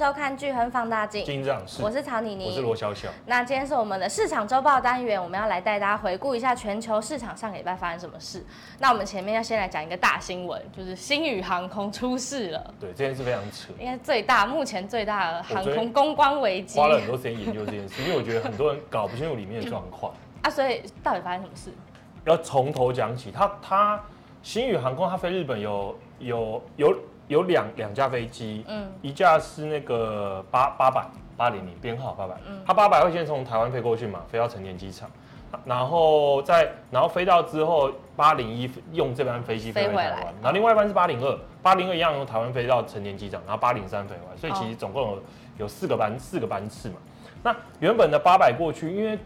收看《巨亨放大镜》，金长是，我是曹妮妮，我是罗小小。那今天是我们的市场周报单元，我们要来带大家回顾一下全球市场上个礼拜发生什么事。那我们前面要先来讲一个大新闻，就是星宇航空出事了。对，这件事非常扯，应该最大，目前最大的航空公关危机。花了很多时间研究这件事，因为我觉得很多人搞不清楚里面的状况 啊，所以到底发生什么事？要从头讲起。他他星宇航空，他飞日本有有有。有两两架飞机，嗯，一架是那个八八百八零零编号八百，嗯，它八百会先从台湾飞过去嘛，飞到成田机场，然后再然后飞到之后八零一用这班飞机飞回台湾，然后另外一班是八零二，八零二一样从台湾飞到成田机场，然后八零三飞回来，所以其实总共有有四个班四个班次嘛。那原本的八百过去，因为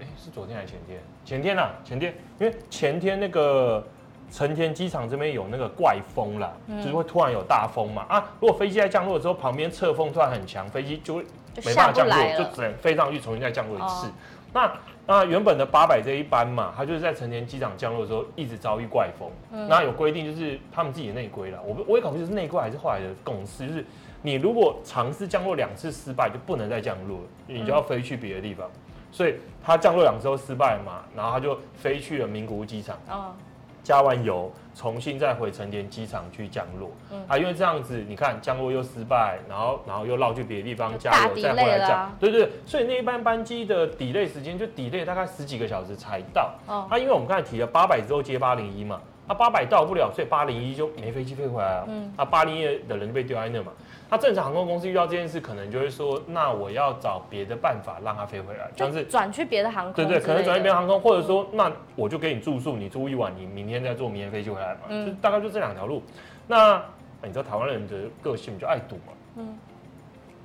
哎是昨天还是前天？前天啊，前天，因为前天那个。成田机场这边有那个怪风啦，嗯、就是会突然有大风嘛啊！如果飞机在降落的时候，旁边侧风突然很强，飞机就会没办法降落，就只能飞上去重新再降落一次。哦、那那原本的八百这一班嘛，它就是在成田机场降落的时候一直遭遇怪风。嗯、那有规定就是他们自己的内规了，我我也搞不清楚是内规还是后来的共识，就是你如果尝试降落两次失败，就不能再降落了，你就要飞去别的地方。嗯、所以它降落两次都失败嘛，然后它就飞去了名古屋机场。哦加完油，重新再回成田机场去降落。嗯啊，因为这样子，你看降落又失败，然后然后又绕去别的地方加油，再回来降。对对对，所以那一班班机的 delay 时间就 delay 大概十几个小时才到。哦，啊，因为我们刚才提了八百之后接八零一嘛，啊八百到不了，所以八零一就没飞机飞回来了。嗯，啊，八零一的人就被丢在那嘛。那正常航空公司遇到这件事，可能就会说，那我要找别的办法让它飞回来，像是转去别的航空。对对，可能转去别的航空，或者说，那我就给你住宿，你住一晚，你明天再坐明天飞机回来嘛。嗯，就大概就这两条路。那你知道台湾人的个性就爱赌嘛？嗯，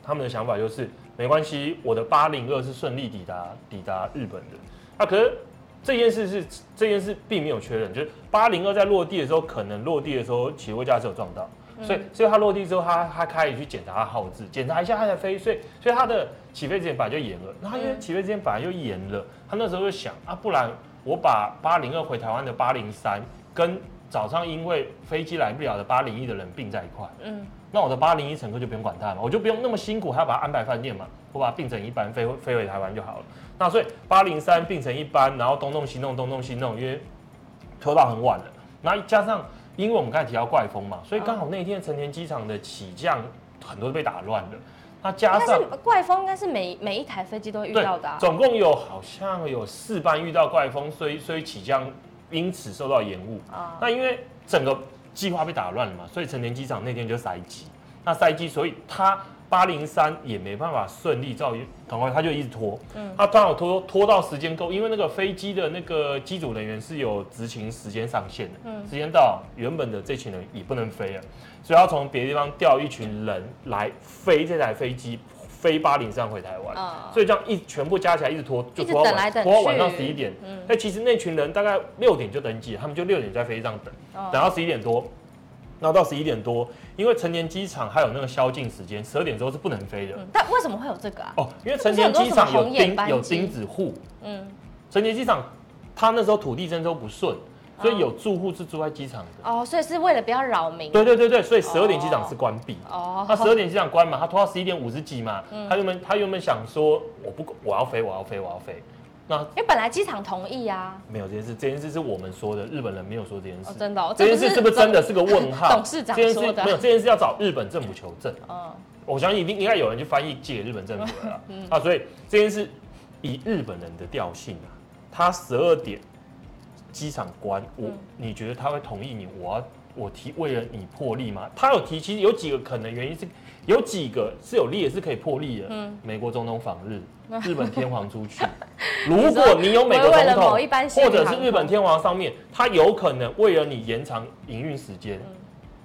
他们的想法就是没关系，我的八零二是顺利抵达抵达日本的。啊，可是这件事是这件事并没有确认，就是八零二在落地的时候，可能落地的时候起落架是有撞到。所以，所以他落地之后，他他开始去检查他号志，检查一下他才飞。所以，所以他的起飞之前本来就延了。那他因为起飞之前本来就延了，他那时候就想啊，不然我把八零二回台湾的八零三跟早上因为飞机来不了的八零一的人并在一块。嗯，那我的八零一乘客就不用管他嘛，我就不用那么辛苦，还要把他安排饭店嘛，我把它并成一班飞飞回台湾就好了。那所以八零三并成一班，然后东弄西弄，东弄西弄，因为拖到很晚了，然后加上。因为我们刚才提到怪风嘛，所以刚好那天成田机场的起降很多都被打乱了。那加上怪风，应该是每每一台飞机都会遇到的。总共有好像有四班遇到怪风，所以所以起降因此受到延误。啊，那因为整个计划被打乱了嘛，所以成田机场那天就塞机。那塞机，所以他。八零三也没办法顺利照，赶快他就一直拖，嗯，他刚好拖拖到时间够，因为那个飞机的那个机组人员是有执勤时间上限的，嗯，时间到原本的这群人也不能飞了，所以要从别的地方调一群人来飞这台飞机，飞八零三回台湾，哦，所以这样一全部加起来一直拖，就拖到晚拖到晚上十一点，嗯，那其实那群人大概六点就登机，他们就六点在飞机上等，哦，等到十一点多。然后到十一点多，因为成田机场还有那个宵禁时间，十二点之后是不能飞的。嗯，但为什么会有这个啊？哦，因为成田机场有钉有钉子户。嗯，成田机场他那时候土地征收不顺，所以有住户是住在机场的。哦，所以是为了不要扰民。对对对对，所以十二点机场是关闭。哦。他十二点机场关嘛，他拖到十一点五十几嘛。嗯。他原本他原本想说，我不我要飞我要飞我要飞。那因为本来机场同意啊，没有这件事，这件事是我们说的，日本人没有说这件事。哦、真的、哦，这件事是不是真的 是个问号？董事长说的，没有这件事要找日本政府求证。嗯，我相信一定应该有人去翻译借日本政府了。嗯啊，所以这件事以日本人的调性啊，他十二点机场关，我、嗯、你觉得他会同意你？我要我提为了你破例嘛？他有提，其实有几个可能原因是。有几个是有利也是可以破例的。嗯，美国总统访日，日本天皇出去。如果你有美国总统，或者是日本天皇上面，他有可能为了你延长营运时间。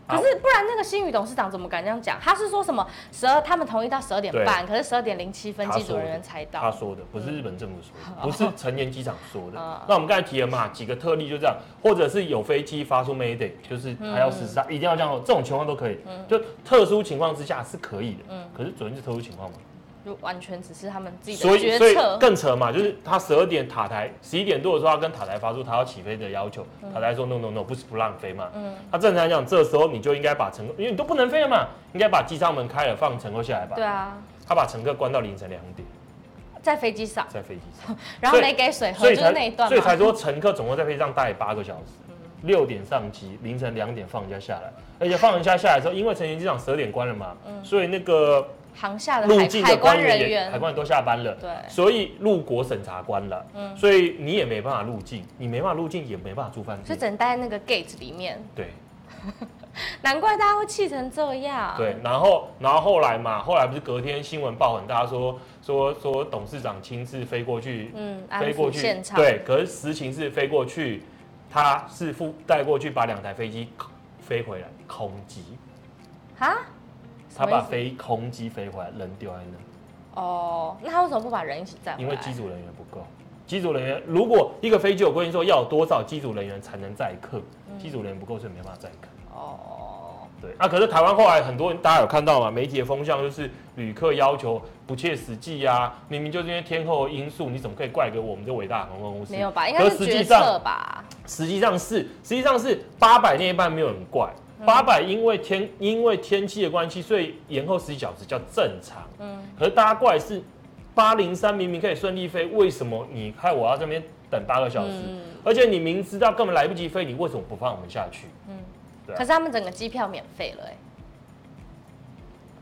可是不然，那个新宇董事长怎么敢这样讲？他是说什么十二？他们同意到十二点半，可是十二点零七分机组人员才到。他说的不是日本政府说的，不是成田机场说的。那我们刚才提了嘛，几个特例就这样，或者是有飞机发出 Mayday，就是还要实施，嗯一定要这样，这种情况都可以。就特殊情况之下是可以的。嗯，可是昨天是特殊情况吗？就完全只是他们自己的所以所以决策。更扯嘛，就是他十二点塔台十一点多的时候，他跟塔台发出他要起飞的要求，塔台说 no no no 不是不让飞嘛。嗯，他正常来讲，这时候你就应该把乘客，因为你都不能飞了嘛，应该把机舱门开了，放乘客下来吧。对啊，他把乘客关到凌晨两点，在飞机上，在飞机上，然后没给水喝，就是那一段。所以才说乘客总共在飞机上待八个小时，六点上机，凌晨两点放人家下来，而且放一下下来之后，因为成田机场十二点关了嘛，所以那个。航下的入境的人员，海关都下班了，对。所以入国审查关了，嗯，所以你也没办法入境，你没办法入境，也没办法住饭店，就只能待在那个 gate 里面。对。难怪大家会气成这样。对，然后然后后来嘛，后来不是隔天新闻报很大说，说说说董事长亲自飞过去，嗯，飞过去现场，对，可是实情是飞过去，他是附带过去把两台飞机飞回来空机，啊？他把飞空机飞回来，人丢在那。哦，那他为什么不把人一起载？因为机组人员不够。机组人员如果一个飞机有规定说要有多少机组人员才能载客，机组人员不够，所以没办法载客。哦，对啊，可是台湾后来很多人大家有看到嘛？媒体的风向就是旅客要求不切实际呀，明明就是因为天候因素，你怎么可以怪给我们这伟大航空公司？没有吧？应该是决策吧？实际上是，实际上是八百那一半没有人怪。八百因为天因为天气的关系，所以延后十几小时叫正常。嗯，可是大家过来是八零三明明可以顺利飞，为什么你害我要这边等八个小时？嗯、而且你明知道根本来不及飞，你为什么不放我们下去？嗯，对、啊。可是他们整个机票免费了、欸，哎，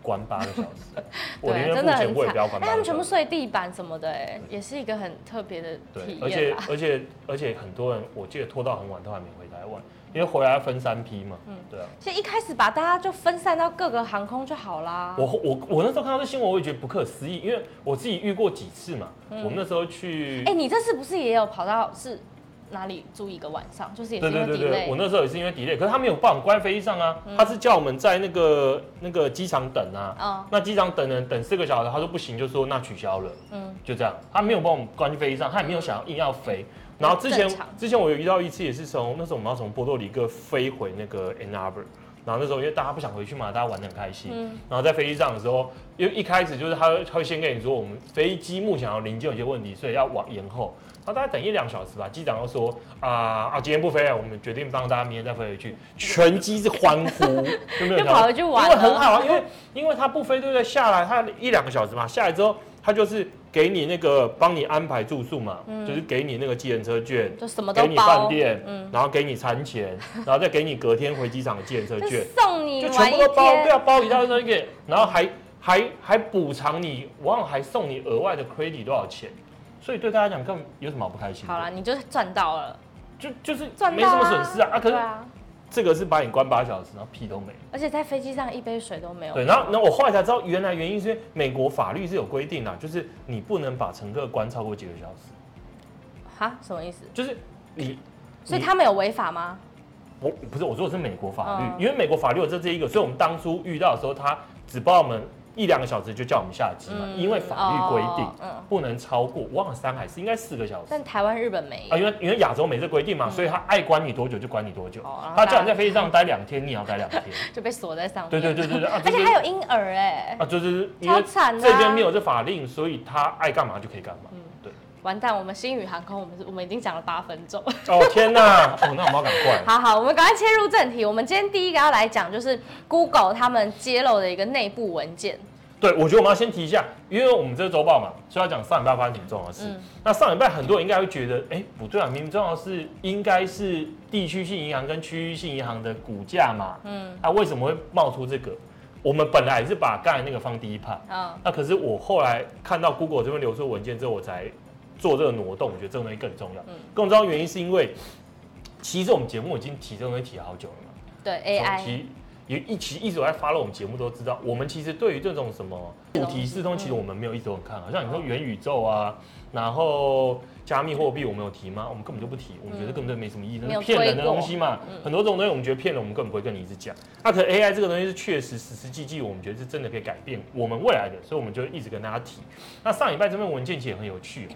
关八个小时，我宁愿付钱我也不要关。哎，他们全部睡地板什么的、欸，哎，也是一个很特别的体验。而且而且而且很多人，我记得拖到很晚都还没回台湾。因为回来要分三批嘛，嗯，对啊。所以一开始把大家就分散到各个航空就好啦。我我我那时候看到这新闻，我也觉得不可思议，因为我自己遇过几次嘛。嗯、我们那时候去，哎、欸，你这次不是也有跑到是哪里住一个晚上？就是也是因为 delay。我那时候也是因为 delay，可是他没有把我们关在飞机上啊，嗯、他是叫我们在那个那个机场等啊。哦、那机场等人等四个小时，他说不行，就说那取消了。嗯。就这样，他没有帮我们关在飞机上，他也没有想要硬要飞。然后之前之前我有遇到一次，也是从那时候我们要从波多黎各飞回那个 Ann Arbor，然后那时候因为大家不想回去嘛，大家玩的很开心。嗯。然后在飞机上的时候，因为一开始就是他他会先跟你说，我们飞机目前要零件有些问题，所以要往延后。然后大概等一两小时吧，机长又说啊啊，今天不飞了，我们决定帮大家明天再飞回去。全机是欢呼，就没有跑回去玩，因为很好啊，因为因为他不飞对不对？下来他一两个小时嘛，下来之后他就是。给你那个帮你安排住宿嘛，嗯、就是给你那个计程车券，就什么都给你饭店，嗯、然后给你餐钱，然后再给你隔天回机场的计程车券，送你，就全部都包，对啊，包一大堆东西，然后还还还补偿你，往往还送你额外的 credit 多少钱，所以对大家讲，根本有什么好不开心？好了，你就是赚到了，就就是没什么损失啊，啊，可是。这个是把你关八小时，然后屁都没，而且在飞机上一杯水都没有。对，然后，然后我后来才知道，原来原因是因为美国法律是有规定的，就是你不能把乘客关超过几个小时。哈？什么意思？就是你，所以他们有违法吗？我不是，我说的是美国法律，嗯、因为美国法律有这这一个，所以我们当初遇到的时候，他只帮我们。一两个小时就叫我们下机嘛，嗯、因为法律规定不能超过。忘了三海是应该四个小时，但台湾、日本没有啊，因为因为亚洲没这规定嘛，嗯、所以他爱关你多久就关你多久。哦、他叫你在飞机上待两天，你也要待两天，就被锁在上面。对对对对对，而且还有婴儿哎，啊，就是超惨的。这边没有这法令，所以他爱干嘛就可以干嘛。完蛋，我们星宇航空，我们是我们已经讲了八分钟。哦天哪！哦，那我们要赶快。好好，我们赶快切入正题。我们今天第一个要来讲，就是 Google 他们揭露的一个内部文件。对，我觉得我们要先提一下，因为我们这个周报嘛，所以要讲上礼拜发生挺重要的事。嗯、那上礼拜很多人应该会觉得，哎，不对啊，明明重要的是应该是地区性银行跟区域性银行的股价嘛。嗯。那、啊、为什么会冒出这个？我们本来是把刚才那个放第一排。啊、哦。那可是我后来看到 Google 这边流出文件之后，我才做这个挪动。我觉得这个东西更重要。嗯。更重要的原因是因为，其实我们节目已经提这个东西提了好久了嘛。对 AI。也一起一直在 follow 我们节目都知道，我们其实对于这种什么主题四通，其实我们没有一直都很看好。像你说元宇宙啊，然后加密货币，我们有提吗？我们根本就不提，我们觉得根本就没什么意义，那是骗人的东西嘛。很多这种东西我们觉得骗人，我们根本不会跟你一直讲。那可 AI 这个东西是确实实实际际，我们觉得是真的可以改变我们未来的，所以我们就一直跟大家提。那上礼拜这份文件其实也很有趣，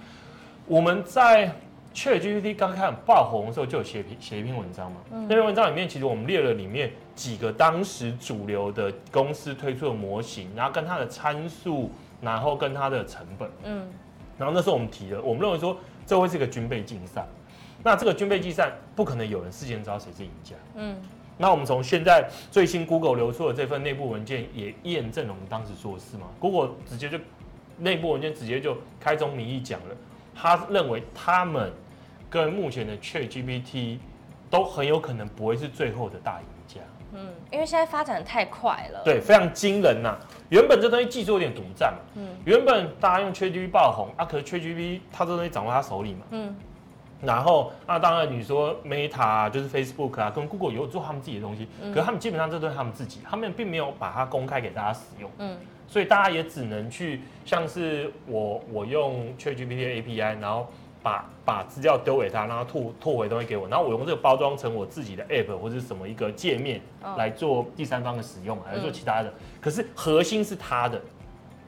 我们在。ChatGPT 刚开始爆红的时候，就有写篇写一篇文章嘛。嗯、那篇文章里面，其实我们列了里面几个当时主流的公司推出的模型，然后跟它的参数，然后跟它的成本，嗯，然后那时候我们提了，我们认为说这会是一个军备竞赛，那这个军备竞赛不可能有人事先知道谁是赢家，嗯，那我们从现在最新 Google 流出的这份内部文件也验证了我们当时说的是嘛，Google 直接就内部文件直接就开宗明义讲了，他认为他们跟目前的 ChatGPT 都很有可能不会是最后的大赢家。嗯，因为现在发展的太快了，对，非常惊人呐、啊。原本这东西技术有点独占嘛，嗯，原本大家用 ChatGPT 爆红啊，可是 ChatGPT 它这东西掌握他手里嘛，嗯，然后那当然你说 Meta 就是 Facebook 啊，跟 Google 有做他们自己的东西，嗯、可是他们基本上这都是他们自己，他们并没有把它公开给大家使用，嗯，所以大家也只能去像是我我用 ChatGPT 的 API，然后。把把资料丢给他，让他吐吐回东西给我，然后我用这个包装成我自己的 app 或者什么一个界面来做第三方的使用，来做其他的。可是核心是他的，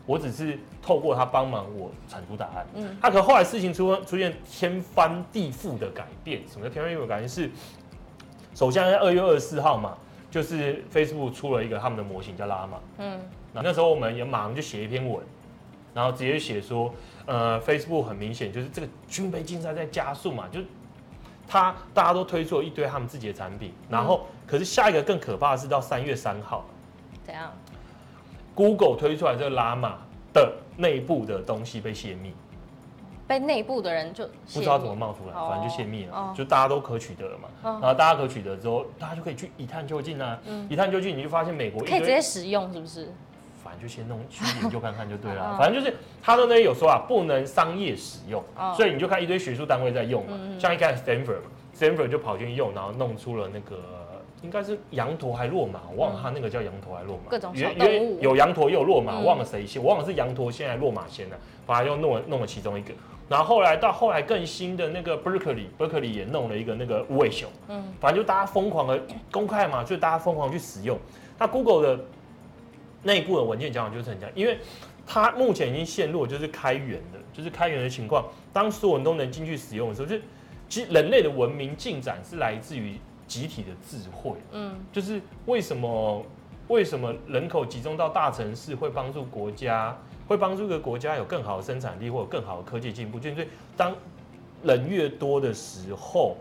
我只是透过他帮忙我产出答案。嗯，他可后来事情出出现天翻地覆的改变，什么叫天翻地覆的改变？是首先在二月二十四号嘛，就是 Facebook 出了一个他们的模型叫 Llama。嗯，那那时候我们也马上就写一篇文。然后直接写说，呃，Facebook 很明显就是这个军备竞赛在加速嘛，就他大家都推出了一堆他们自己的产品，然后可是下一个更可怕的是到三月三号，怎样？Google 推出来这个 Llama 的内部的东西被泄密，被内部的人就不知道怎么冒出来，反正就泄密了，就大家都可取得了嘛，然后大家可取得之后，大家就可以去一探究竟啊，一探究竟你就发现美国可以直接使用是不是？反正就先弄去研究看看就对了，反正就是他的那些有说啊，不能商业使用，所以你就看一堆学术单位在用嘛，像一开始 Stanford，Stanford 就跑进去用，然后弄出了那个应该是羊驼还骆马，我忘了他那个叫羊驼还骆马，各种小动物。有羊驼又有骆马，我忘了谁先，我忘了是羊驼先还是骆马先啊，反正又弄了弄了其中一个，然后后来到后来更新的那个 Berkeley，Berkeley 也弄了一个那个无尾熊，嗯，反正就大家疯狂的公开嘛，就大家疯狂去使用，那 Google 的。内部的文件讲的就是很讲，因为它目前已经陷入就是开源的，就是开源的情况。当所有人都能进去使用的时候，就其实人类的文明进展是来自于集体的智慧。嗯，就是为什么为什么人口集中到大城市会帮助国家，会帮助一个国家有更好的生产力或者更好的科技进步？就是当人越多的时候，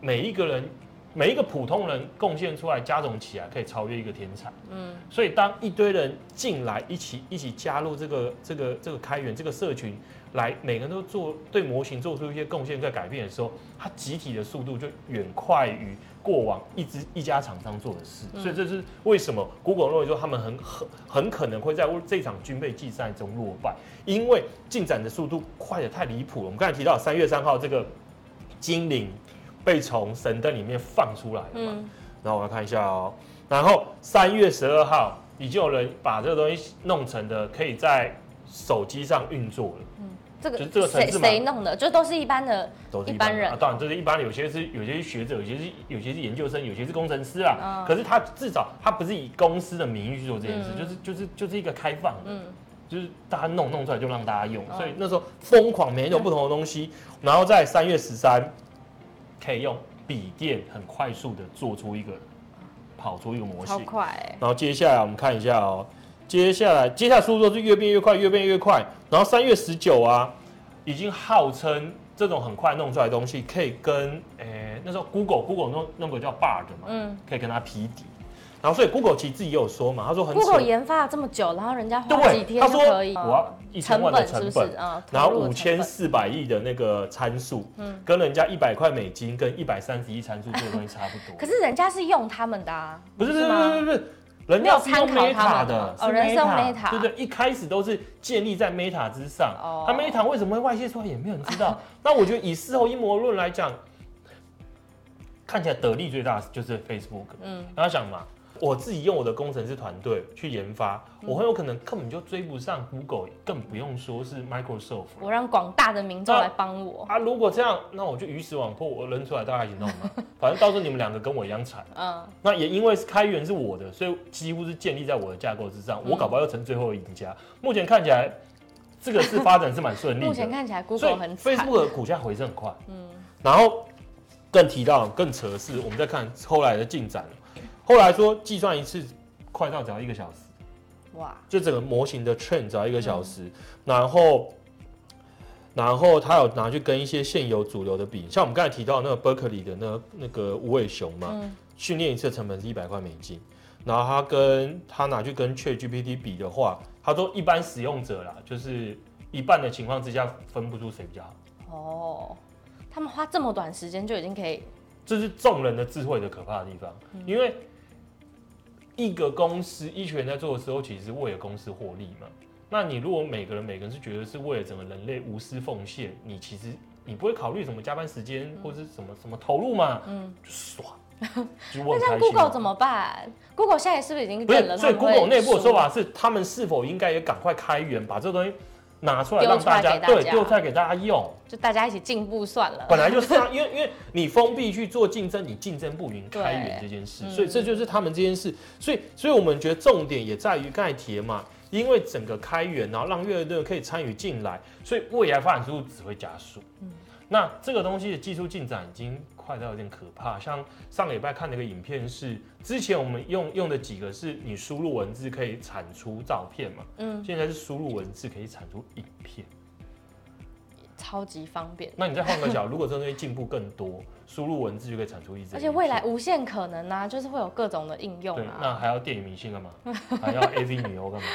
每一个人。每一个普通人贡献出来，加总起来可以超越一个天才。嗯，所以当一堆人进来，一起一起加入这个这个这个开源这个社群，来每个人都做对模型做出一些贡献在改变的时候，它集体的速度就远快于过往一支一家厂商做的事。所以这是为什么 Google 认为说他们很很很可能会在这场军备竞赛中落败，因为进展的速度快得太离谱了。我们刚才提到三月三号这个精灵。被从神灯里面放出来了嘛？嗯、然后我要看一下哦。然后三月十二号已经有人把这个东西弄成的，可以在手机上运作了。嗯，这个这个谁谁弄的？就都是一般的，都是一般人。啊，当然这是一般的，有些是有些是学者，有些是有些是研究生，有些是工程师啦。嗯、可是他至少他不是以公司的名义去做这件事，嗯、就是就是就是一个开放的，嗯、就是大家弄弄出来就让大家用。嗯、所以那时候疯狂每一种不同的东西，嗯、然后在三月十三。可以用笔电很快速的做出一个，跑出一个模型，超快欸。然后接下来我们看一下哦，接下来接下来速度是越变越快，越变越快。然后三月十九啊，已经号称这种很快弄出来的东西可以跟诶、欸、那时候 Google Google 弄弄个叫 Bard 嘛，嗯，可以跟它匹敌。然后，所以 Google 其实自己也有说嘛，他说很 Google 研发了这么久，然后人家花几天就可以。我要一千万的成本，是是然后五千四百亿的那个参数，嗯，跟人家一百块美金跟一百三十亿参数做的东西差不多。可是人家是用他们的啊，不是不是不是不是，人家是用 Meta 的，哦，人是用 Meta，对对，一开始都是建立在 Meta 之上。哦，他 Meta 为什么会外泄出来，也没有人知道。那我觉得以事后阴谋论来讲，看起来得利最大的就是 Facebook。嗯，大家想嘛。我自己用我的工程师团队去研发，我很有可能根本就追不上 Google，更不用说是 Microsoft。我让广大的民众来帮我啊！如果这样，那我就鱼死网破，我扔出来大家一起弄嘛。反正到时候你们两个跟我一样惨。嗯。那也因为是开源是我的，所以几乎是建立在我的架构之上，我搞不好要成最后的赢家。目前看起来，这个是发展是蛮顺利的。目前看起来 Google 很惨。Facebook 的股价回升很快。嗯。然后更提到更扯的是，我们再看后来的进展。后来说计算一次快到只要一个小时，哇！就整个模型的 train 只要一个小时，嗯、然后，然后他有拿去跟一些现有主流的比，像我们刚才提到那个 Berkeley 的那那个无尾熊嘛，训练、嗯、一次的成本是一百块美金，然后他跟他拿去跟 ChatGPT 比的话，他说一般使用者啦，就是一半的情况之下分不出谁比较好。哦，他们花这么短时间就已经可以，这是众人的智慧的可怕的地方，嗯、因为。一个公司一群人在做的时候，其实是为了公司获利嘛。那你如果每个人每个人是觉得是为了整个人类无私奉献，你其实你不会考虑什么加班时间或者什么什么投入嘛？嗯，就爽。那像 Google 怎么办？Google 现在是不是已经变了？所以 Google 内部的说法是，他们是否应该也赶快开源，把这个东西。拿出来让大家，对，丢出来给大家用，就大家一起进步算了。本来就 是啊，因为因为你封闭去做竞争，你竞争不赢开源这件事，所以这就是他们这件事。所以，所以我们觉得重点也在于刚才提嘛，因为整个开源，然后让越来越多人可以参与进来，所以未来发展速度只会加速。嗯，那这个东西的技术进展已经。快到有点可怕，像上礼拜看那个影片是，之前我们用用的几个是你输入文字可以产出照片嘛，嗯，现在是输入文字可以产出影片，超级方便。那你再换个角，如果这东西进步更多，输入文字就可以产出一支，而且未来无限可能啊，就是会有各种的应用啊。那还要电影明星干嘛？还要 AV 女优干嘛？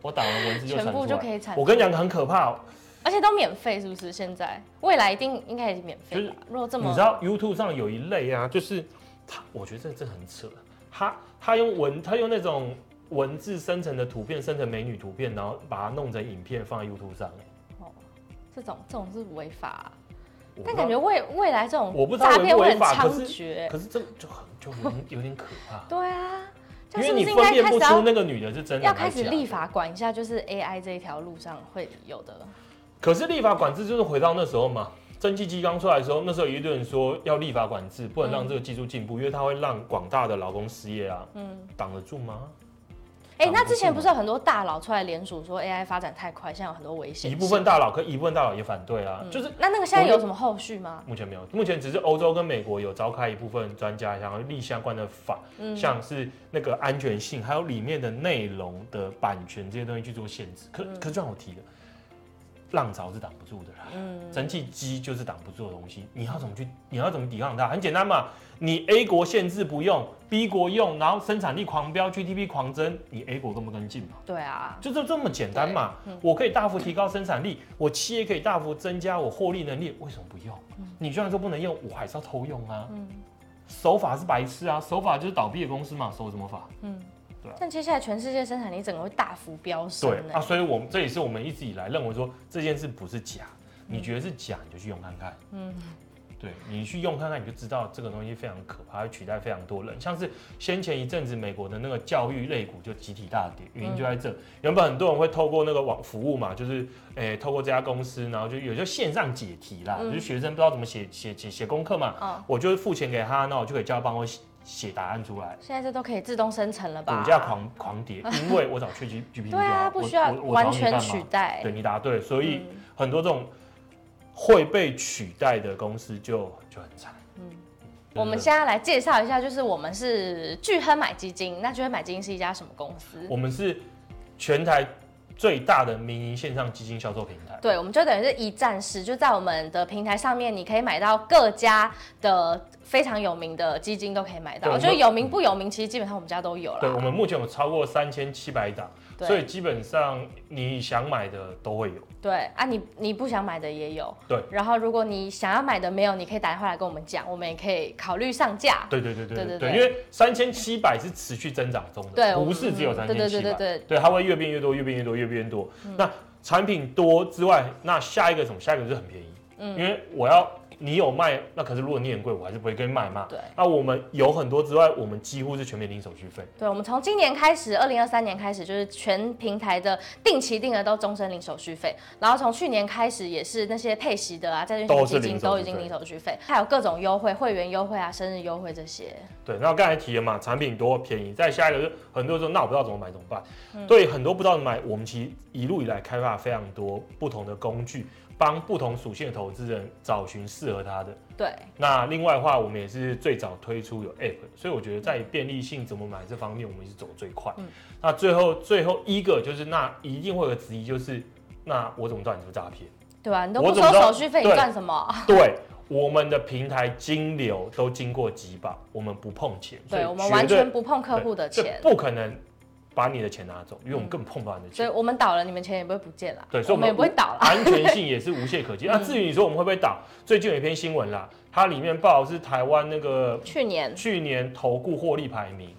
我打完文字就全部就可以产出。我跟你讲很可怕喔。而且都免费，是不是？现在未来一定应该也是免费。就是如果这么，你知道 YouTube 上有一类啊，就是他，我觉得这这很扯。他他用文，他用那种文字生成的图片，生成美女图片，然后把它弄成影片放在 YouTube 上。哦，这种这种是违法啊。但感觉未未来这种我不知道诈骗会很猖獗。可是这就很就有点有点可怕。对啊，因为你分辨不出那个女的是真的。要开始立法管一下，就是 AI 这一条路上会有的。可是立法管制就是回到那时候嘛，蒸汽机刚出来的时候，那时候有一堆人说要立法管制，不能让这个技术进步，嗯、因为它会让广大的劳工失业啊。嗯，挡得住吗？哎、欸，那之前不是有很多大佬出来联署说 AI 发展太快，现在有很多危险。一部分大佬，可一部分大佬也反对啊。嗯、就是那那个现在有什么后续吗？目前没有，目前只是欧洲跟美国有召开一部分专家想要立相关的法，嗯、像是那个安全性，还有里面的内容的版权这些东西去做限制。可、嗯、可就像我提的。浪潮是挡不住的啦，嗯，蒸汽机就是挡不住的东西。你要怎么去？你要怎么抵抗它？很简单嘛，你 A 国限制不用，B 国用，然后生产力狂飙，GDP 狂增，你 A 国跟不跟进嘛？对啊，就是这么简单嘛。嗯、我可以大幅提高生产力，我企业可以大幅增加我获利能力，为什么不用？嗯、你虽然说不能用，我还是要偷用啊。嗯，守法是白痴啊，手法就是倒闭的公司嘛，手什么法？嗯。但接下来全世界生产力整个会大幅飙升。对啊，所以我们这也是我们一直以来认为说这件事不是假，你觉得是假你就去用看看。嗯，对，你去用看看你就知道这个东西非常可怕，会取代非常多人。像是先前一阵子美国的那个教育类股就集体大跌，原因就在这。嗯、原本很多人会透过那个网服务嘛，就是诶、欸、透过这家公司，然后就有些线上解题啦，嗯、就是学生不知道怎么写写写写功课嘛，哦、我就是付钱给他，那我就可以叫他帮我写。答案出来，现在这都可以自动生成了吧？股价狂狂跌，因为我找 ChatGPT 对啊，不需要完全取代。对，你答对，所以很多这种会被取代的公司就就很惨。嗯，我们现在来介绍一下，就是我们是聚亨买基金。那聚亨买基金是一家什么公司？我们是全台最大的民营线上基金销售平台。对，我们就等于是一站式，就在我们的平台上面，你可以买到各家的。非常有名的基金都可以买到，我觉得有名不有名，其实基本上我们家都有了。对，我们目前有超过三千七百档，所以基本上你想买的都会有。对啊，你你不想买的也有。对，然后如果你想要买的没有，你可以打电话来跟我们讲，我们也可以考虑上架。对对对对对对，因为三千七百是持续增长中的，对，不是只有三千七百。对对对对对，对，它会越变越多，越变越多，越变越多。嗯、那产品多之外，那下一个什么？下一个就是很便宜，嗯，因为我要。你有卖，那可是如果你很贵，我还是不会跟你买嘛。对。那我们有很多之外，我们几乎是全面零手续费。对，我们从今年开始，二零二三年开始，就是全平台的定期定额都终身零手续费。然后从去年开始，也是那些配息的啊，债券型基金都已经零手续费，还有各种优惠，会员优惠啊，生日优惠这些。对，那刚才提了嘛，产品多便宜。再下一个就是很多人说，那我不知道怎么买怎么办？嗯、对，很多不知道怎么买，我们其实一路以来开发非常多不同的工具。帮不同属性的投资人找寻适合合他的。对。那另外的话，我们也是最早推出有 App，所以我觉得在便利性怎么买这方面，我们是走最快。嗯。那最后最后一个就是，那一定会有个质疑，就是那我怎么知道你是诈骗？对吧？你都不收手续费，你赚什么？对。我们的平台金流都经过几保，我们不碰钱，对，我们完全不碰客户的钱，不可能把你的钱拿走，因为我们根本碰不到你的钱，所以我们倒了，你们钱也不会不见了，对，所以我们也不会倒了，安全性也是无懈可击。那至于你说我们会不会倒，最近有一篇新闻啦，它里面报的是台湾那个去年去年投顾获利排名。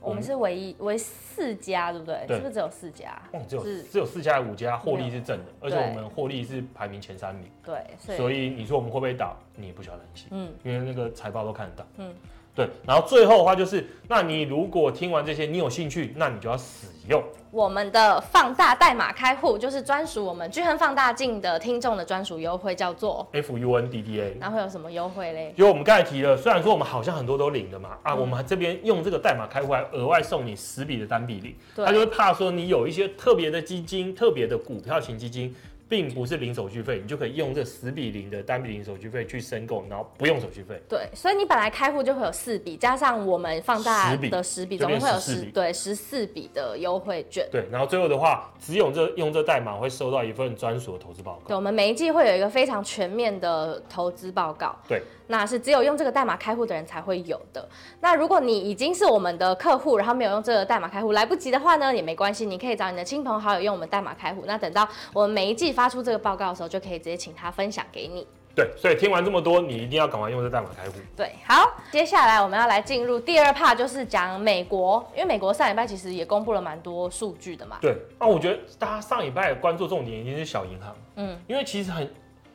我们是唯一唯四家，对不对？对，是不是只有四家？哦，只有只有四家，五家获利是正的，而且我们获利是排名前三名。对，所以，所以你说我们会不会倒，你也不需要担心，嗯，因为那个财报都看得到，嗯。对，然后最后的话就是，那你如果听完这些，你有兴趣，那你就要使用我们的放大代码开户，就是专属我们巨亨放大镜的听众的专属优惠，叫做 F U N D D A。那会有什么优惠嘞？因为我们刚才提了，虽然说我们好像很多都领的嘛，啊，嗯、我们这边用这个代码开户还额外送你十笔的单笔领，对他就会怕说你有一些特别的基金、特别的股票型基金。并不是零手续费，你就可以用这十比零的单笔零手续费去申购，然后不用手续费。对，所以你本来开户就会有四笔，加上我们放大的十笔，总共会有十对十四笔的优惠券。对，然后最后的话，只有这用这代码会收到一份专属的投资报告。对，我们每一季会有一个非常全面的投资报告。对。那是只有用这个代码开户的人才会有的。那如果你已经是我们的客户，然后没有用这个代码开户，来不及的话呢，也没关系，你可以找你的亲朋好友用我们代码开户。那等到我们每一季发出这个报告的时候，就可以直接请他分享给你。对，所以听完这么多，你一定要赶快用这个代码开户。对，好，接下来我们要来进入第二 part，就是讲美国，因为美国上礼拜其实也公布了蛮多数据的嘛。对，那我觉得大家上礼拜关注重点一定是小银行，嗯，因为其实很。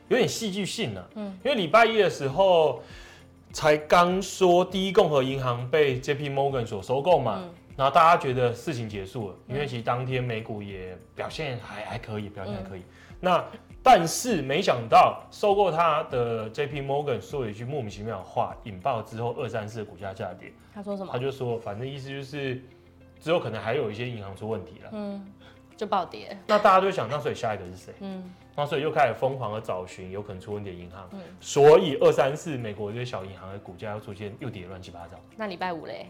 有点戏剧性呢、啊，嗯，因为礼拜一的时候才刚说第一共和银行被 JP Morgan 所收购嘛，嗯、然后大家觉得事情结束了，因为其实当天美股也表现还还可以，表现还可以。嗯、那但是没想到收购他的 JP Morgan 说了一句莫名其妙的话，引爆之后二三四的股价下跌。他说什么？他就说，反正意思就是之后可能还有一些银行出问题了，嗯，就暴跌。那大家就想，那所以下一个是谁？嗯。那所以又开始疯狂的找寻有可能出问题的银行，嗯、所以二三四美国这些小银行的股价又出现又跌乱七八糟。那礼拜五嘞？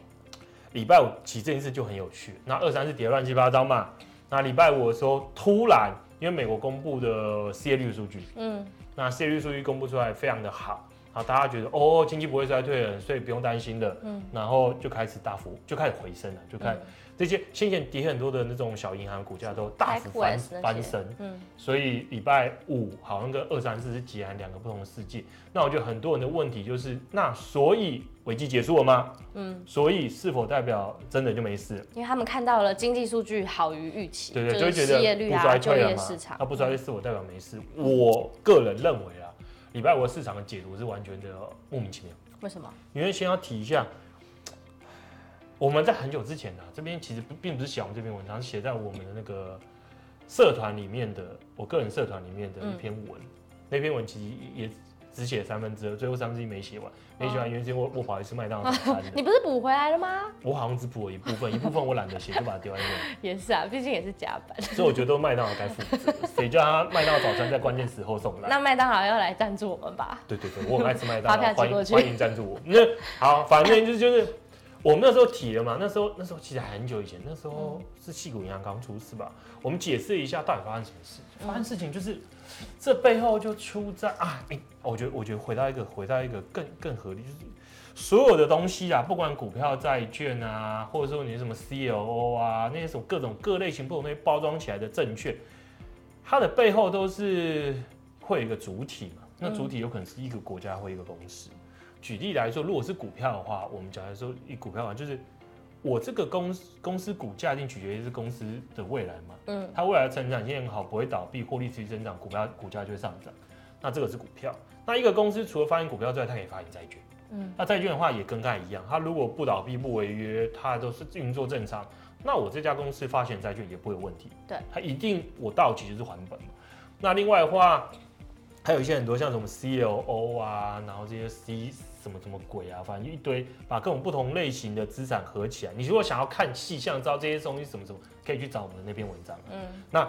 礼拜五其实这件事就很有趣。那二三四跌乱七八糟嘛，那礼拜五的时候突然因为美国公布的失业率数据，嗯，那失业率数据公布出来非常的好，好大家觉得哦经济不会衰退了，所以不用担心的，嗯，然后就开始大幅就开始回升了，就开始。嗯这些先前跌很多的那种小银行股价都大幅翻翻身，嗯，所以礼拜五好像跟二三四是截然两个不同的世界。那我觉得很多人的问题就是，那所以危机结束了吗？嗯，所以是否代表真的就没事？因为他们看到了经济数据好于预期，对对，就会觉得不衰退了嘛。那不衰退是否代表没事？我个人认为啊，礼拜五的市场的解读是完全的莫名其妙。为什么？因为先要提一下。我们在很久之前呢、啊，这边其实并不是写我们这篇文章，是写在我们的那个社团里面的，我个人社团里面的一篇文。嗯、那篇文其实也只写三分之二，最后三分之一没写完，没写完原因我我跑去吃麦当劳早餐。你不是补回来了吗？我好像只补了一部分，一部分我懒得写，就把它丢在那边。也是啊，毕竟也是加班。所以我觉得都麦当劳该负责，谁叫他麦当劳早餐在关键时候送来？那麦当劳要来赞助我们吧？对对对，我很爱吃麦当劳，欢迎欢迎赞助我。那 好，反正就是就是。我们那时候提了嘛，那时候那时候其实很久以前，那时候是矽谷银行刚出事吧？我们解释一下到底发生什么事。发生事情就是这背后就出在啊，哎，我觉得我觉得回到一个回到一个更更合理，就是所有的东西啊，不管股票、债券啊，或者说你什么 CLO 啊，那些什么各种各类型不同那些包装起来的证券，它的背后都是会有一个主体嘛？那主体有可能是一个国家或一个公司。举例来说，如果是股票的话，我们讲来说，以股票啊，就是我这个公司公司股价一定取决于是公司的未来嘛，嗯，它未来的成长性很好，不会倒闭，获利持续增长，股票股价就会上涨。那这个是股票。那一个公司除了发行股票之外，它可以发行债券，嗯，那债券的话也跟它一样，它如果不倒闭不违约，它都是运作正常，那我这家公司发行债券也不会有问题，对，它一定我到期就是还本嘛。那另外的话，还有一些很多像什么 CLO 啊，然后这些 C。什么什么鬼啊！反正一堆，把各种不同类型的资产合起来。你如果想要看细项，知道这些东西什么什么，可以去找我们的那篇文章。嗯，那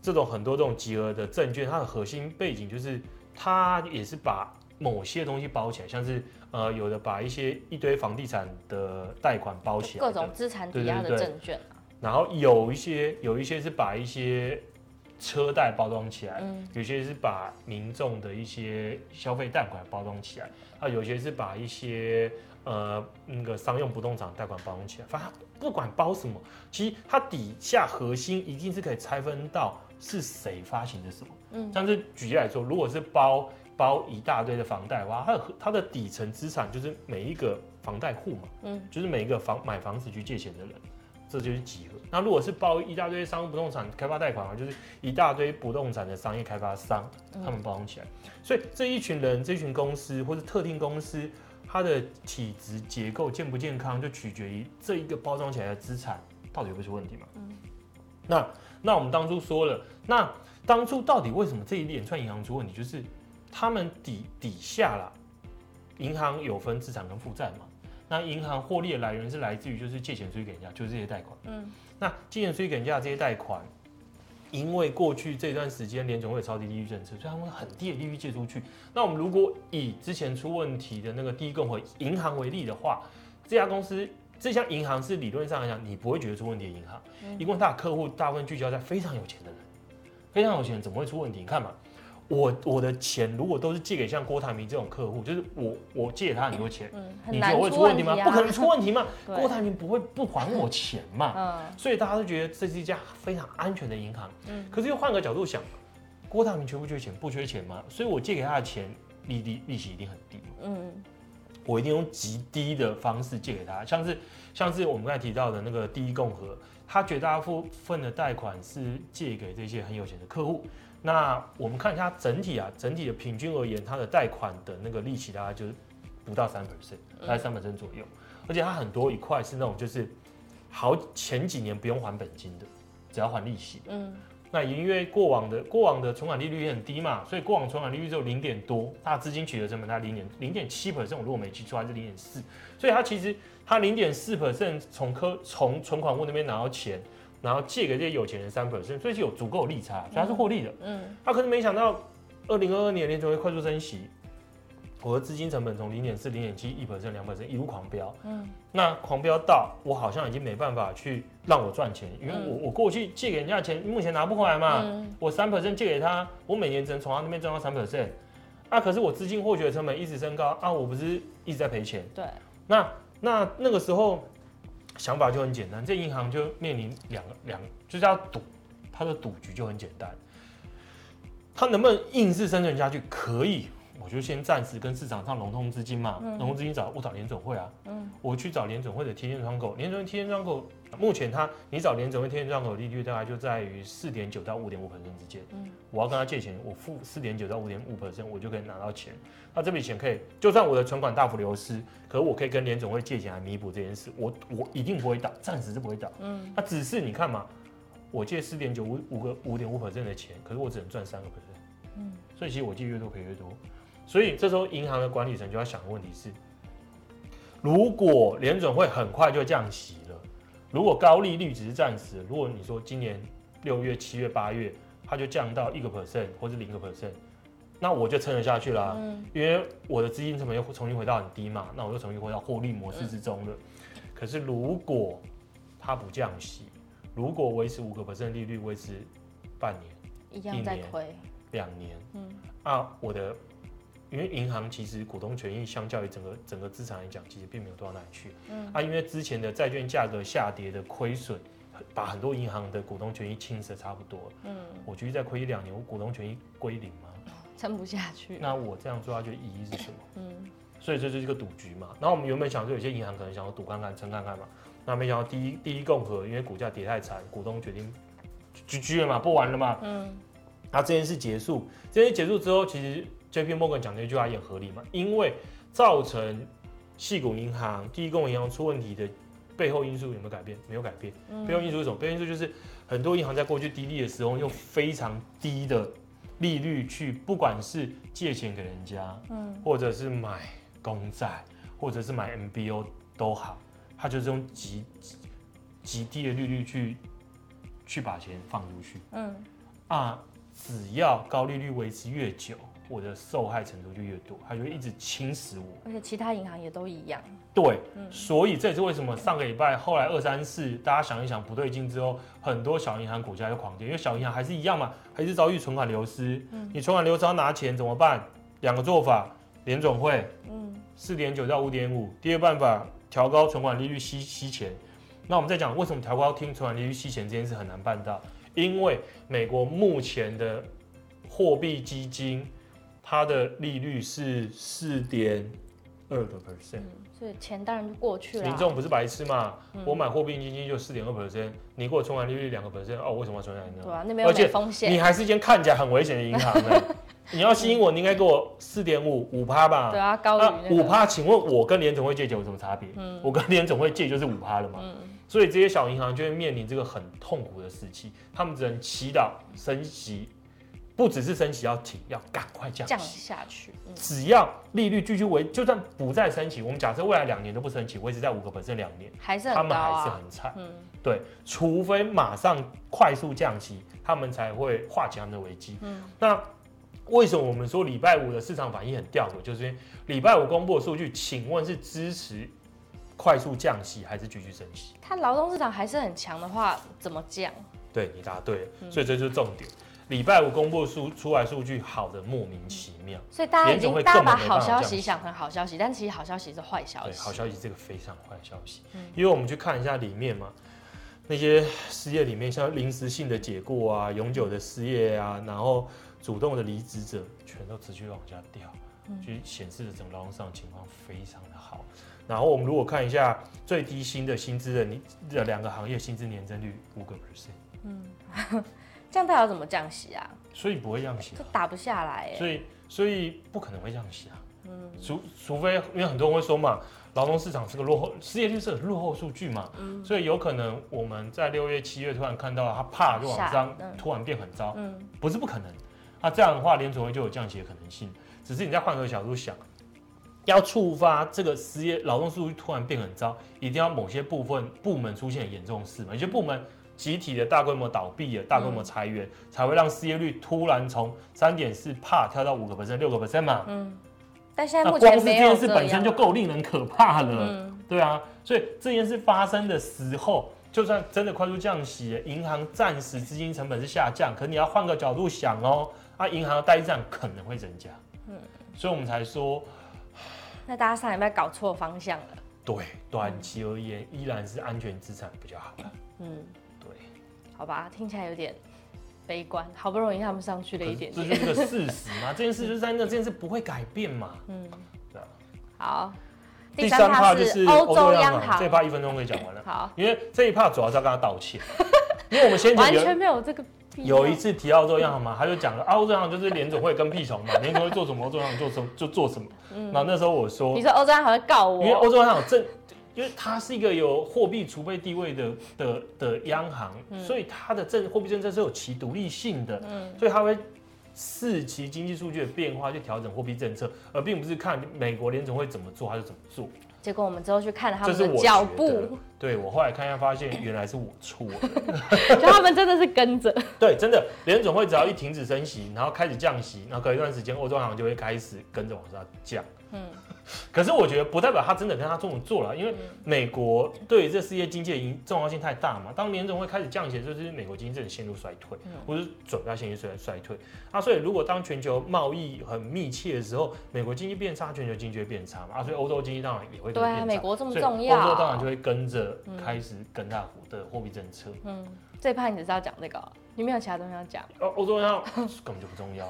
这种很多这种集合的证券，它的核心背景就是它也是把某些东西包起来，像是呃有的把一些一堆房地产的贷款包起来，各种资产抵押的证券，然后有一些有一些是把一些车贷包装起来，嗯，有些是把民众的一些消费贷款包装起来，啊，有些是把一些呃那个商用不动产贷款包装起来，反正不管包什么，其实它底下核心一定是可以拆分到是谁发行的什么，嗯，像是举例来说，如果是包包一大堆的房贷的话，它的它的底层资产就是每一个房贷户嘛，嗯，就是每一个房买房子去借钱的人。这就是集合。那如果是包一大堆商务不动产开发贷款啊，就是一大堆不动产的商业开发商，他们包装起来。所以这一群人、这一群公司或者特定公司，它的体质结构健不健康，就取决于这一个包装起来的资产到底有没有问题嘛。嗯。那那我们当初说了，那当初到底为什么这一连串银行出问题？就是他们底底下啦，银行有分资产跟负债嘛。那银行获利的来源是来自于就是借钱出去给人家，就是这些贷款。嗯，那借钱出去给人家这些贷款，因为过去这段时间联总会超低利率政策，所以他们很低的利率借出去。那我们如果以之前出问题的那个第一共和银行为例的话，这家公司这家银行是理论上来讲你不会觉得出问题的银行，因为它的客户大部分聚焦在非常有钱的人，非常有钱怎么会出问题？你看嘛。我我的钱如果都是借给像郭台铭这种客户，就是我我借他很多钱，嗯嗯、你觉得我会出问题吗？不可能出问题嘛。郭台铭不会不还我钱嘛。嗯、所以大家都觉得这是一家非常安全的银行。嗯、可是又换个角度想，郭台铭缺不缺钱？不缺钱嘛。所以我借给他的钱利利利息一定很低。嗯，我一定用极低的方式借给他，像是像是我们刚才提到的那个第一共和，他绝大部分的贷款是借给这些很有钱的客户。那我们看一下整体啊，整体的平均而言，它的贷款的那个利息大概就是不到三 percent，大概三 percent 左右。而且它很多一块是那种就是好前几年不用还本金的，只要还利息。嗯。那也因为过往的过往的存款利率也很低嘛，所以过往存款利率只有零点多，它的资金取得成本它零点零点七 percent，我如果没记错还是零点四，所以它其实它零点四 percent 从科从存款户那边拿到钱。然后借给这些有钱人三 percent，所以是有足够利差，所以它是获利的。嗯，他、啊、可是没想到，二零二二年联准会快速升息，我的资金成本从零点四、零点七、一 percent、两 percent 一路狂飙。嗯，那狂飙到我好像已经没办法去让我赚钱，因为我我过去借给人家的钱目前拿不回来嘛。嗯，我三 percent 借给他，我每年只能从他那边赚到三 percent。啊，可是我资金获取的成本一直升高啊，我不是一直在赔钱。对，那那那个时候。想法就很简单，这银行就面临两个两，就是要赌，它的赌局就很简单，它能不能硬是生存下去？可以，我就先暂时跟市场上融通资金嘛，融通资金找我找联总会啊，嗯，我去找联总会的贴现窗口，联总会贴现窗口。目前他，你找联总会贴现窗口利率大概就在于四点九到五点五 percent 之间。嗯，我要跟他借钱，我付四点九到五点五 percent，我就可以拿到钱。那这笔钱可以，就算我的存款大幅流失，可是我可以跟联总会借钱来弥补这件事。我我一定不会倒，暂时是不会倒。嗯，那只是你看嘛，我借四点九五五个五点五 percent 的钱，可是我只能赚三个 percent。嗯，所以其实我借越多赔越多。所以这时候银行的管理层就要想的问题是，如果联准会很快就降息了。如果高利率只是暂时，如果你说今年六月、七月、八月，它就降到一个 percent 或是零个 percent，那我就撑得下去啦，嗯、因为我的资金成本又重新回到很低嘛，那我又重新回到获利模式之中了。嗯、可是如果它不降息，如果维持五个 percent 利率维持半年、一样在亏两年，嗯，啊，我的。因为银行其实股东权益相较于整个整个资产来讲，其实并没有多到哪里去。嗯啊，因为之前的债券价格下跌的亏损，把很多银行的股东权益侵蚀差不多。嗯，我继续再亏一两年，我股东权益归零吗？撑不下去。那我这样做下去的意义是什么？嗯，所以这就是一个赌局嘛。然后我们原本想说，有些银行可能想要赌看看、撑看看嘛。那没想到第一第一共和因为股价跌太惨，股东决定 GG 了嘛，不玩了嘛。嗯，那这件事结束，这件事结束之后，其实。J.P. Morgan 讲那句话也合理嘛？因为造成矽谷银行、第一共和银行出问题的背后因素有没有改变？没有改变。嗯、背后因素是什么？背后因素就是很多银行在过去低利的时候，用非常低的利率去，不管是借钱给人家，嗯，或者是买公债，或者是买 MBO 都好，他就是用极极低的利率去去把钱放出去。嗯，啊，只要高利率维持越久。我的受害程度就越多，它就会一直侵蚀我。而且其他银行也都一样。对，嗯、所以这也是为什么上个礼拜后来二三四，大家想一想不对劲之后，很多小银行股价就狂跌，因为小银行还是一样嘛，还是遭遇存款流失。嗯、你存款流失要拿钱怎么办？两个做法，联总会，嗯，四点九到五点五。第二办法，调高存款利率吸吸钱。那我们再讲为什么调高听存款利率吸钱这件事很难办到？因为美国目前的货币基金，它的利率是四点二个 percent，所以钱当然就过去了。民众不是白痴嘛？嗯、我买货币基金就四点二 percent，你给我存款利率两个 percent，哦，为什么要存在那？对啊，那边有点风险。你还是一间看起来很危险的银行呢。你要吸引我，你应该给我四点五五趴吧？对啊，高于五趴。请问我跟联总会借钱有什么差别？嗯，我跟联总会借就是五趴了嘛。嗯，所以这些小银行就会面临这个很痛苦的时期，他们只能祈祷升息，不只是升息要停，要赶快降降下去。嗯，只要利率继续维，就算不再升息，我们假设未来两年都不升息，维持在五个 percent 两年，还是很高啊，他们还是很惨。嗯，对，除非马上快速降息，他们才会化解他们的危机。嗯，那。为什么我们说礼拜五的市场反应很吊诡？就是因为礼拜五公布的数据，请问是支持快速降息还是继续升息？它劳动市场还是很强的话，怎么降？对，你答对了，所以这就是重点。礼拜五公布数出来数据好的莫名其妙，所以大家已经大家把好消息想成好消息，但其实好消息是坏消息。对，好消息这个非常坏消息，嗯因为我们去看一下里面嘛，那些失业里面，像临时性的解雇啊、永久的失业啊，然后。主动的离职者全都持续往下掉，就显示了整个劳动市场情况非常的好。然后我们如果看一下最低薪的薪资的你的两个行业薪资年增率五个 percent，嗯，这样他要怎么降息啊？所以不会降息，就打不下来，所以所以不可能会降息啊。嗯，除除非因为很多人会说嘛，劳动市场是个落后，失业率是个落后数据嘛，嗯，所以有可能我们在六月七月突然看到它啪就往上，突然变很糟，嗯，不是不可能。那这样的话，联准会就有降息的可能性。只是你再换个角度想，要触发这个失业劳动数据突然变很糟，一定要某些部分部门出现严重事嘛？有些部门集体的大规模倒闭了，大规模裁员，嗯、才会让失业率突然从三点四帕跳到五个 percent、六个 percent 嘛？嗯。但现在目前光是这件事本身就够令人可怕了，嗯、对啊。所以这件事发生的时候。就算真的快速降息，银行暂时资金成本是下降，可你要换个角度想哦，啊，银行的呆账可能会增加，嗯，所以我们才说，那大家上礼拜搞错方向了。对，短期而言依然是安全资产比较好。嗯，对，好吧，听起来有点悲观，好不容易他们上去了一点点，这是一个事实嘛，这件事就是在那，这件事不会改变嘛，嗯，对啊，好。第三趴就是欧洲央行，这一趴一分钟可以讲完了。好，因为这一趴主要是要跟他道歉，因为我们先完全没有这个。有一次提到欧洲央行嘛，他就讲了，欧洲央行就是联总会跟屁虫嘛，联总会做什么，欧洲央行做什么就做什么。嗯，然后那时候我说，你说欧洲央行会告我，因为欧洲央行正，因为它是一个有货币储备地位的的的央行，所以它的政货币政策是有其独立性的，嗯，所以它会。视其经济数据的变化去调整货币政策，而并不是看美国联总会怎么做，它就怎么做。结果我们之后去看了他们的脚步，对，我后来看一下发现，原来是我错了，就他们真的是跟着。对，真的联总会只要一停止升息，然后开始降息，然后隔一段时间欧洲央行就会开始跟着往下降。嗯。可是我觉得不代表他真的跟他这么做了，因为美国对于这世界经济的影重要性太大嘛。当联总会开始降息，就是美国经济真的陷入衰退，或是准备要陷入衰衰退。啊，所以如果当全球贸易很密切的时候，美国经济变差，全球经济会变差嘛。啊，所以欧洲经济当然也会。对啊，美国这么重要，欧洲当然就会跟着开始跟大幅的货币政策。嗯，这一趴你只是要讲这个，你没有其他东西要讲。哦，欧洲要 根本就不重要。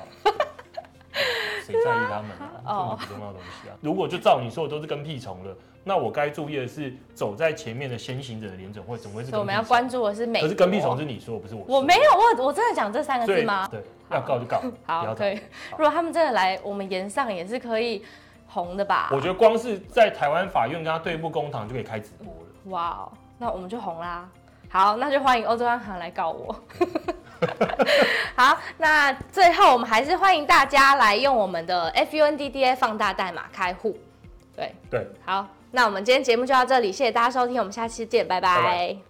谁在意他们啊？这么不重要的东西啊！如果就照你说的都是跟屁虫了，那我该注意的是走在前面的先行者的联准会怎么会是？我们要关注的是美。可是跟屁虫是你说，不是我。我没有，我我真的讲这三个字吗？对，要告就告。好，可以。如果他们真的来，我们延上也是可以红的吧？我觉得光是在台湾法院跟他对簿公堂就可以开直播了。哇，那我们就红啦！好，那就欢迎欧洲央行来告我。好，那最后我们还是欢迎大家来用我们的 FUNDDA 放大代码开户。对对，好，那我们今天节目就到这里，谢谢大家收听，我们下期见，拜拜。拜拜。